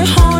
You got haunted.